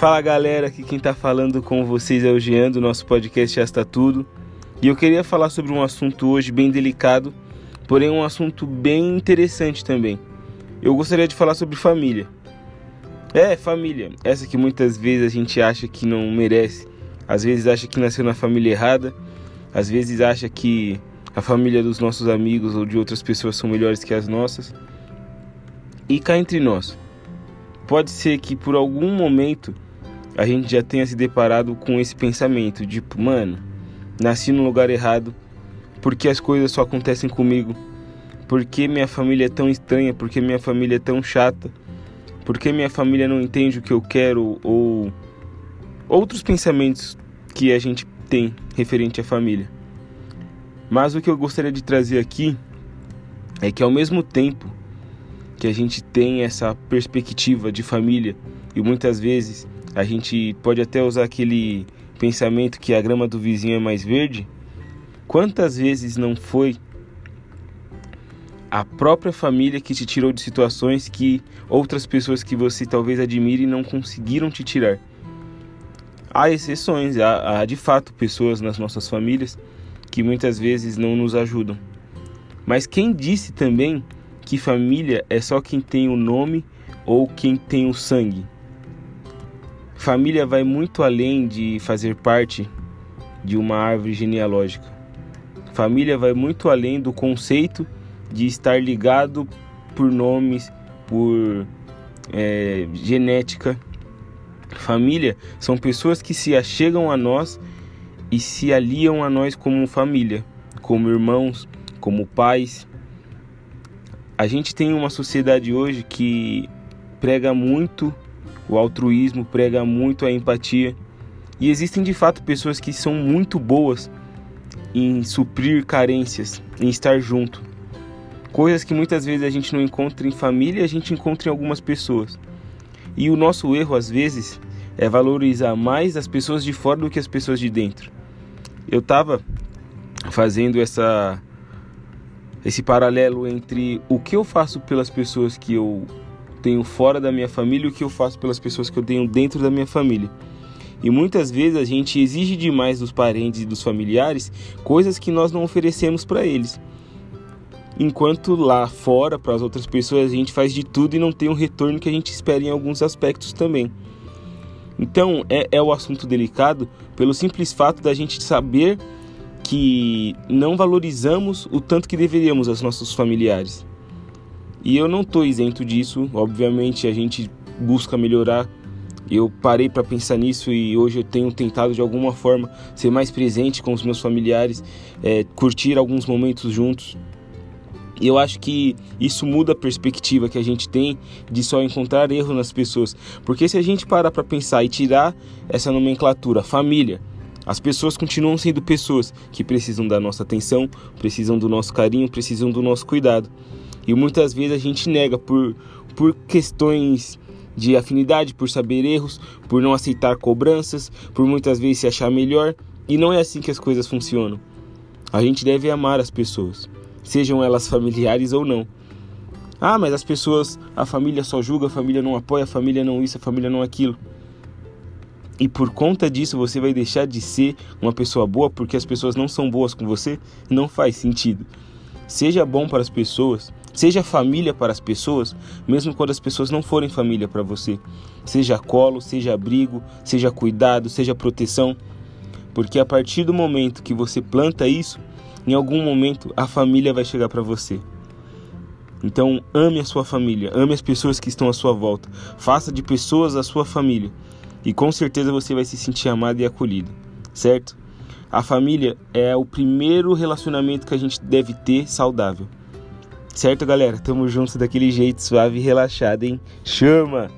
Fala galera, aqui quem tá falando com vocês é o Jean do nosso podcast Está Tudo. E eu queria falar sobre um assunto hoje bem delicado, porém um assunto bem interessante também. Eu gostaria de falar sobre família. É, família, essa que muitas vezes a gente acha que não merece, às vezes acha que nasceu na família errada, às vezes acha que a família dos nossos amigos ou de outras pessoas são melhores que as nossas. E cá entre nós, pode ser que por algum momento a gente já tenha se deparado com esse pensamento, tipo, mano, nasci no lugar errado, porque as coisas só acontecem comigo, porque minha família é tão estranha, porque minha família é tão chata, porque minha família não entende o que eu quero? Ou outros pensamentos que a gente tem referente à família. Mas o que eu gostaria de trazer aqui é que ao mesmo tempo que a gente tem essa perspectiva de família e muitas vezes a gente pode até usar aquele pensamento que a grama do vizinho é mais verde. Quantas vezes não foi a própria família que te tirou de situações que outras pessoas que você talvez admire não conseguiram te tirar? Há exceções, há, há de fato pessoas nas nossas famílias que muitas vezes não nos ajudam. Mas quem disse também que família é só quem tem o nome ou quem tem o sangue? Família vai muito além de fazer parte de uma árvore genealógica. Família vai muito além do conceito de estar ligado por nomes, por é, genética. Família são pessoas que se achegam a nós e se aliam a nós como família, como irmãos, como pais. A gente tem uma sociedade hoje que prega muito o altruísmo prega muito a empatia. E existem de fato pessoas que são muito boas em suprir carências, em estar junto. Coisas que muitas vezes a gente não encontra em família, a gente encontra em algumas pessoas. E o nosso erro às vezes é valorizar mais as pessoas de fora do que as pessoas de dentro. Eu estava fazendo essa esse paralelo entre o que eu faço pelas pessoas que eu tenho fora da minha família e o que eu faço pelas pessoas que eu tenho dentro da minha família. E muitas vezes a gente exige demais dos parentes e dos familiares coisas que nós não oferecemos para eles. Enquanto lá fora, para as outras pessoas, a gente faz de tudo e não tem o retorno que a gente espera em alguns aspectos também. Então, é, é o assunto delicado pelo simples fato da gente saber que não valorizamos o tanto que deveríamos aos nossos familiares. E eu não estou isento disso, obviamente a gente busca melhorar. Eu parei para pensar nisso e hoje eu tenho tentado de alguma forma ser mais presente com os meus familiares, é, curtir alguns momentos juntos. E eu acho que isso muda a perspectiva que a gente tem de só encontrar erros nas pessoas. Porque se a gente parar para pensar e tirar essa nomenclatura, família, as pessoas continuam sendo pessoas que precisam da nossa atenção, precisam do nosso carinho, precisam do nosso cuidado. E muitas vezes a gente nega por, por questões de afinidade, por saber erros, por não aceitar cobranças, por muitas vezes se achar melhor. E não é assim que as coisas funcionam. A gente deve amar as pessoas, sejam elas familiares ou não. Ah, mas as pessoas, a família só julga, a família não apoia, a família não isso, a família não aquilo. E por conta disso você vai deixar de ser uma pessoa boa porque as pessoas não são boas com você? Não faz sentido. Seja bom para as pessoas, Seja família para as pessoas, mesmo quando as pessoas não forem família para você. Seja colo, seja abrigo, seja cuidado, seja proteção. Porque a partir do momento que você planta isso, em algum momento a família vai chegar para você. Então, ame a sua família, ame as pessoas que estão à sua volta. Faça de pessoas a sua família. E com certeza você vai se sentir amado e acolhido, certo? A família é o primeiro relacionamento que a gente deve ter saudável. Certo, galera? Tamo juntos daquele jeito suave e relaxado, hein? Chama!